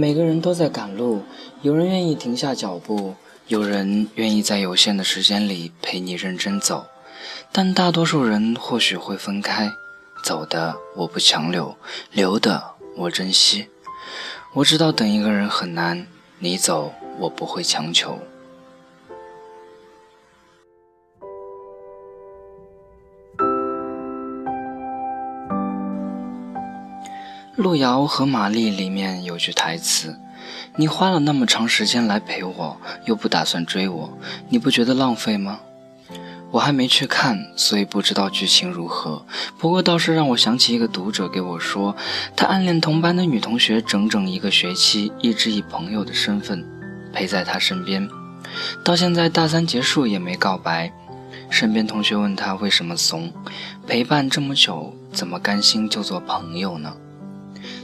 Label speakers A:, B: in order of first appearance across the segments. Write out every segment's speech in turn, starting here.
A: 每个人都在赶路，有人愿意停下脚步，有人愿意在有限的时间里陪你认真走，但大多数人或许会分开。走的我不强留，留的我珍惜。我知道等一个人很难，你走我不会强求。路遥和玛丽里面有句台词：“你花了那么长时间来陪我，又不打算追我，你不觉得浪费吗？”我还没去看，所以不知道剧情如何。不过倒是让我想起一个读者给我说，他暗恋同班的女同学整整一个学期，一直以朋友的身份陪在他身边，到现在大三结束也没告白。身边同学问他为什么怂，陪伴这么久，怎么甘心就做朋友呢？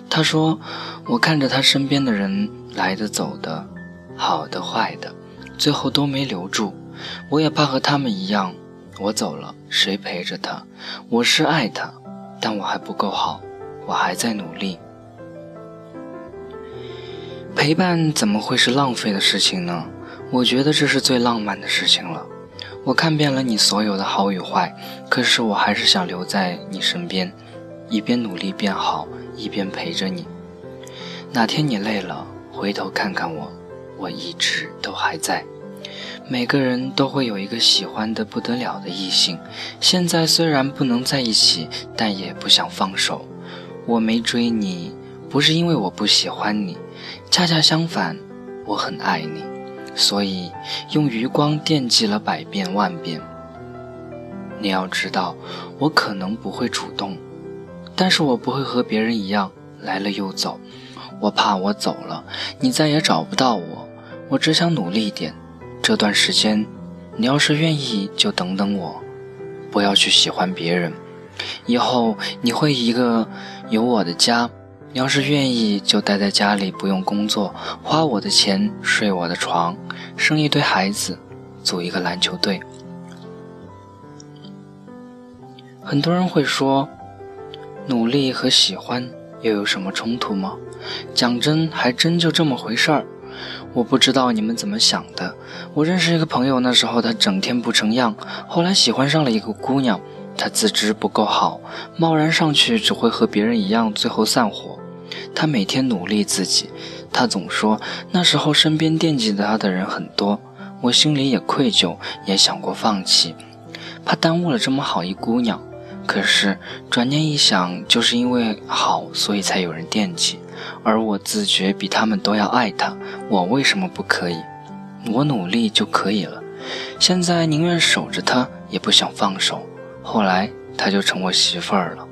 A: 他说：“我看着他身边的人来的走的，好的坏的，最后都没留住。我也怕和他们一样，我走了，谁陪着他？我是爱他，但我还不够好，我还在努力。陪伴怎么会是浪费的事情呢？我觉得这是最浪漫的事情了。我看遍了你所有的好与坏，可是我还是想留在你身边，一边努力变好。”一边陪着你，哪天你累了，回头看看我，我一直都还在。每个人都会有一个喜欢的不得了的异性，现在虽然不能在一起，但也不想放手。我没追你，不是因为我不喜欢你，恰恰相反，我很爱你，所以用余光惦记了百遍万遍。你要知道，我可能不会主动。但是我不会和别人一样来了又走，我怕我走了，你再也找不到我。我只想努力一点，这段时间，你要是愿意就等等我，不要去喜欢别人。以后你会一个有我的家，你要是愿意就待在家里，不用工作，花我的钱，睡我的床，生一堆孩子，组一个篮球队。很多人会说。努力和喜欢又有什么冲突吗？讲真，还真就这么回事儿。我不知道你们怎么想的。我认识一个朋友，那时候他整天不成样，后来喜欢上了一个姑娘，他自知不够好，贸然上去只会和别人一样，最后散伙。他每天努力自己，他总说那时候身边惦记他的人很多，我心里也愧疚，也想过放弃，怕耽误了这么好一姑娘。可是转念一想，就是因为好，所以才有人惦记，而我自觉比他们都要爱他，我为什么不可以？我努力就可以了。现在宁愿守着他，也不想放手。后来他就成我媳妇儿了。